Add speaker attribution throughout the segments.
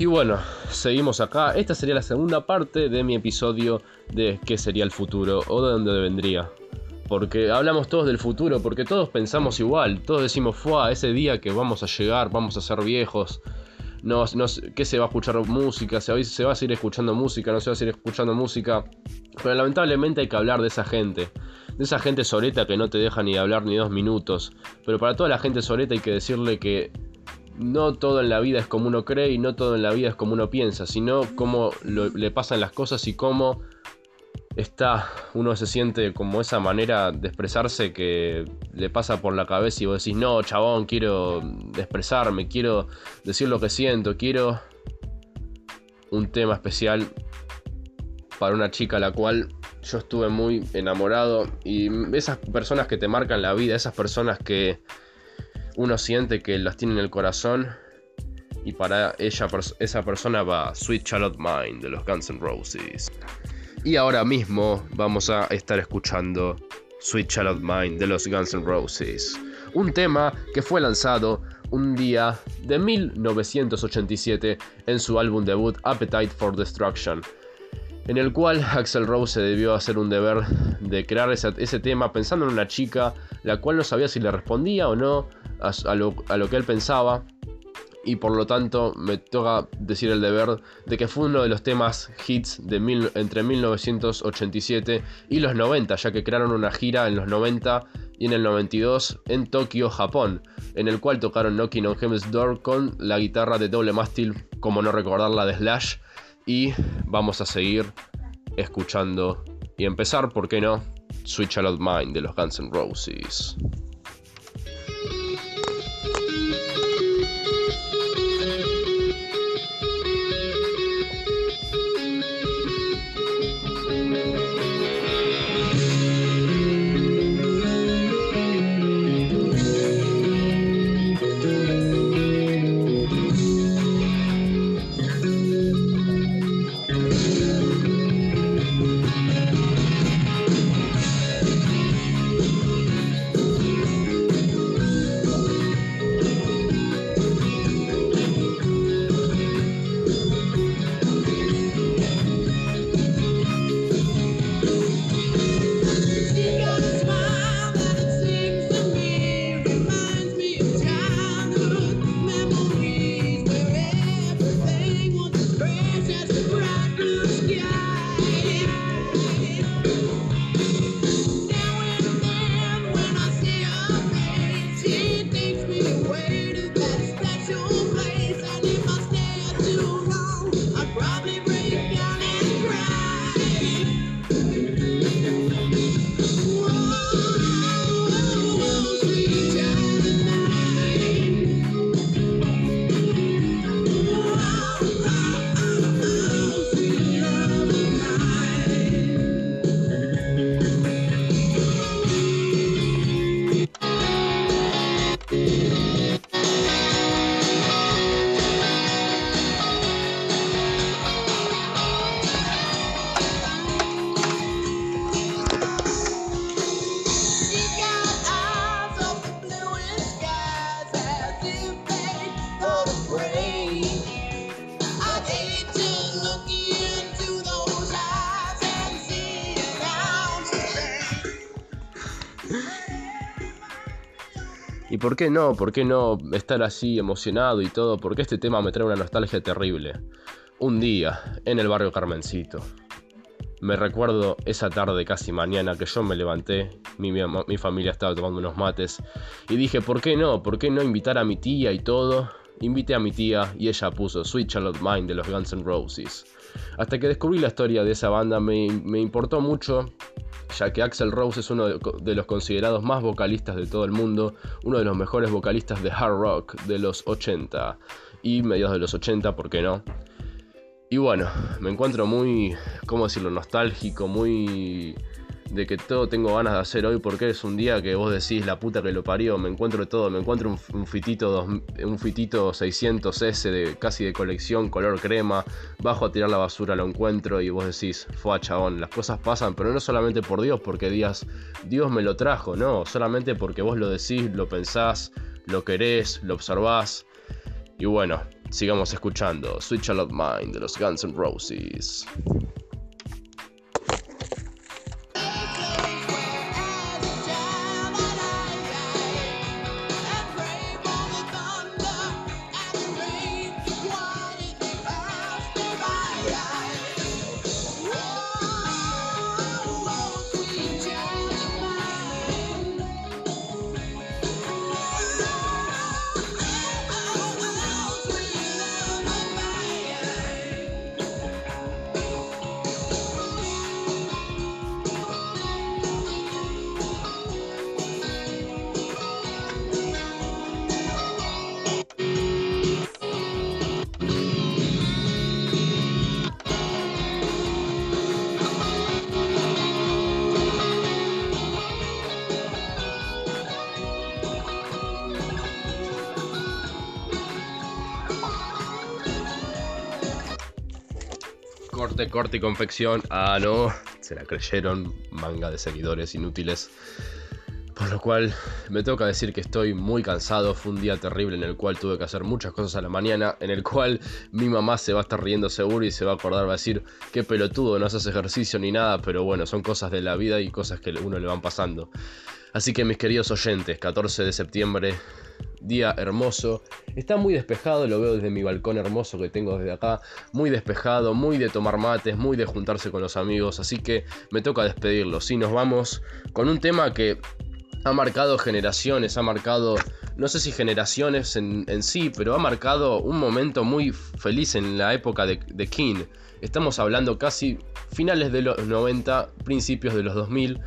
Speaker 1: Y bueno, seguimos acá. Esta sería la segunda parte de mi episodio de qué sería el futuro o de dónde vendría. Porque hablamos todos del futuro, porque todos pensamos igual. Todos decimos, fue ese día que vamos a llegar, vamos a ser viejos. No, no, que se va a escuchar música, se va, se va a seguir escuchando música, no se va a seguir escuchando música. Pero lamentablemente hay que hablar de esa gente. De esa gente soleta que no te deja ni hablar ni dos minutos. Pero para toda la gente soleta hay que decirle que no todo en la vida es como uno cree y no todo en la vida es como uno piensa, sino cómo le pasan las cosas y cómo está, uno se siente como esa manera de expresarse que le pasa por la cabeza y vos decís, no, chabón, quiero expresarme, quiero decir lo que siento, quiero un tema especial para una chica a la cual yo estuve muy enamorado y esas personas que te marcan la vida, esas personas que uno siente que las tiene en el corazón y para ella, esa persona va Sweet Charlotte Mine de los Guns N' Roses. Y ahora mismo vamos a estar escuchando Sweet Charlotte Mine de los Guns N' Roses. Un tema que fue lanzado un día de 1987 en su álbum debut Appetite for Destruction, en el cual Axel Rose se debió hacer un deber de crear ese, tema pensando en una chica, la cual no sabía si le respondía o no a, lo, que él pensaba, y por lo tanto me toca decir el deber de que fue uno de los temas hits de entre 1987 y los 90, ya que crearon una gira en los 90 y en el 92 en Tokio, Japón, en el cual tocaron Knocking on Heaven's Door con la guitarra de doble mástil, como no recordar la de Slash, y vamos a seguir escuchando y empezar, ¿por qué no? Switch Out Mind de los Guns N' Roses. Por qué no? ¿Por qué no estar así emocionado y todo? Porque este tema me trae una nostalgia terrible. Un día, en el barrio Carmencito. Me recuerdo esa tarde casi mañana que yo me levanté, mi, mi, familia estaba tomando unos mates, y dije, ¿por qué no? ¿Por qué no invitar a mi tía y todo? Invité a mi tía y ella puso Sweet Charlotte Mine de los Guns N' Roses. Hasta que descubrí la historia de esa banda me, me importó mucho ya que Axel Rose es uno de los considerados más vocalistas de todo el mundo, uno de los mejores vocalistas de hard rock de los 80 y mediados de los 80, ¿por qué no? Y bueno, me encuentro muy, ¿cómo decirlo?, nostálgico, muy de que todo tengo ganas de hacer hoy porque es un día que vos decís la puta que lo parió, me encuentro todo, me encuentro un, fitito un fitito 600S de casi de colección, color crema, bajo a tirar la basura, lo encuentro y vos decís, fue chabón, las cosas pasan, pero no solamente por Dios, porque Dios, Dios me lo trajo, no, solamente porque vos lo decís, lo pensás, lo querés, lo observás. Y bueno, sigamos escuchando Switch a Lot Mind de los Guns N' Roses. Corte, corte y confección. Ah, no. Se la creyeron. Manga de seguidores inútiles. Por lo cual me toca decir que estoy muy cansado. Fue un día terrible en el cual tuve que hacer muchas cosas a la mañana. En el cual mi mamá se va a estar riendo seguro y se va a acordar, va a decir, qué pelotudo, no haces ejercicio ni nada. Pero bueno, son cosas de la vida y cosas que uno le van pasando. Así que mis queridos oyentes, 14 de septiembre, día hermoso. Está muy despejado, lo veo desde mi balcón hermoso que tengo desde acá. Muy despejado, muy de tomar mates, muy de juntarse con los amigos. Así que me toca despedirlo. Sí, nos vamos con un tema que ha marcado generaciones, ha marcado, no sé si generaciones en, sí, pero ha marcado un momento muy feliz en la época de, de King. Estamos hablando casi finales de los 90, principios de los 2000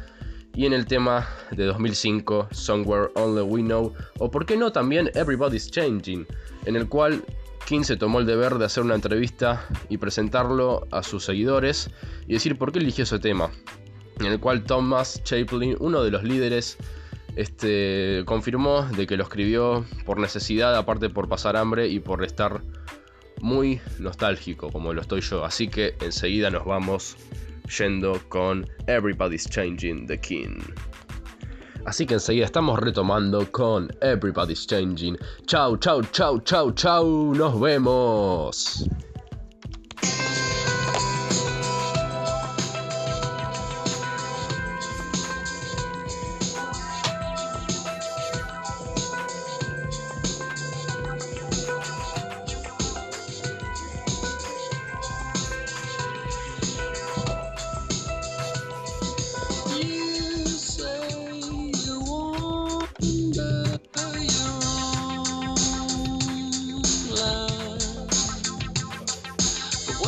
Speaker 1: y en el tema de 2005, Somewhere Only We Know, o por qué no también Everybody's Changing, en el cual King se tomó el deber de hacer una entrevista y presentarlo a sus seguidores y decir por qué eligió ese tema, en el cual Thomas Chaplin, uno de los líderes, este, confirmó de que lo escribió por necesidad, aparte por pasar hambre y por estar muy nostálgico como lo estoy yo. Así que enseguida nos vamos yendo con Everybody's Changing the King. Así que enseguida estamos retomando con Everybody's Changing. Chau, chau, chau, chau, chau. Nos vemos.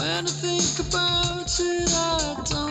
Speaker 1: When I think about it, I don't.